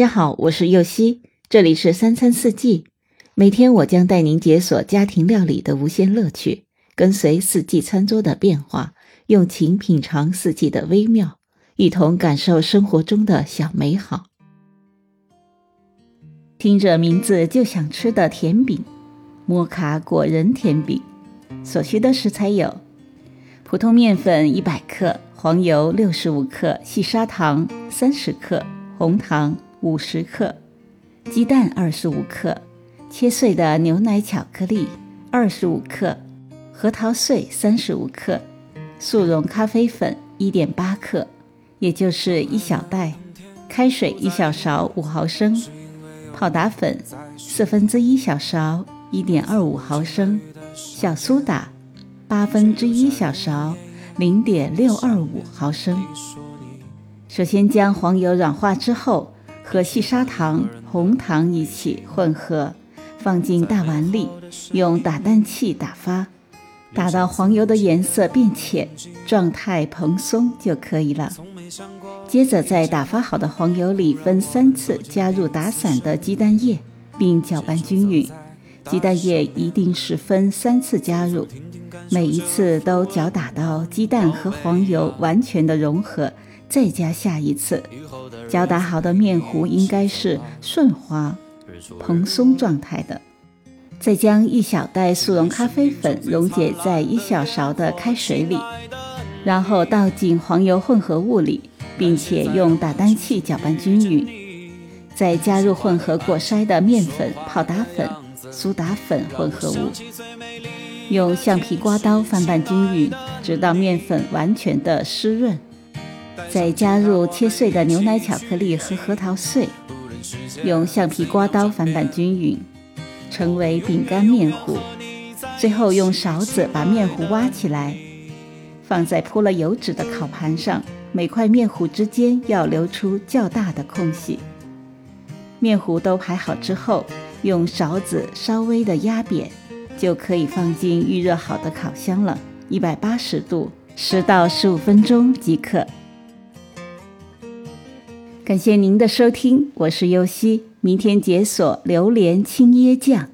大家好，我是右希，这里是三餐四季。每天我将带您解锁家庭料理的无限乐趣，跟随四季餐桌的变化，用情品尝四季的微妙，一同感受生活中的小美好。听着名字就想吃的甜饼——摩卡果仁甜饼。所需的食材有：普通面粉一百克，黄油六十五克，细砂糖三十克，红糖。五十克鸡蛋，二十五克切碎的牛奶巧克力，二十五克核桃碎，三十五克速溶咖啡粉，一点八克，也就是一小袋。开水一小勺，五毫升。泡打粉四分之一小勺，一点二五毫升。小苏打八分之一小勺，零点六二五毫升。首先将黄油软化之后。和细砂糖、红糖一起混合，放进大碗里，用打蛋器打发，打到黄油的颜色变浅，状态蓬松就可以了。接着在打发好的黄油里分三次加入打散的鸡蛋液，并搅拌均匀。鸡蛋液一定是分三次加入，每一次都搅打到鸡蛋和黄油完全的融合，再加下一次。搅打好的面糊应该是顺滑、蓬松状态的。再将一小袋速溶咖啡粉溶解在一小勺的开水里，然后倒进黄油混合物里，并且用打蛋器搅拌均匀。再加入混合过筛的面粉、泡打粉、苏打粉混合物，用橡皮刮刀翻拌均匀，直到面粉完全的湿润。再加入切碎的牛奶巧克力和核桃碎，用橡皮刮刀翻拌均匀，成为饼干面糊。最后用勺子把面糊挖起来，放在铺了油纸的烤盘上，每块面糊之间要留出较大的空隙。面糊都排好之后，用勺子稍微的压扁，就可以放进预热好的烤箱了，一百八十度，十到十五分钟即可。感谢您的收听，我是优西，明天解锁榴莲青椰酱。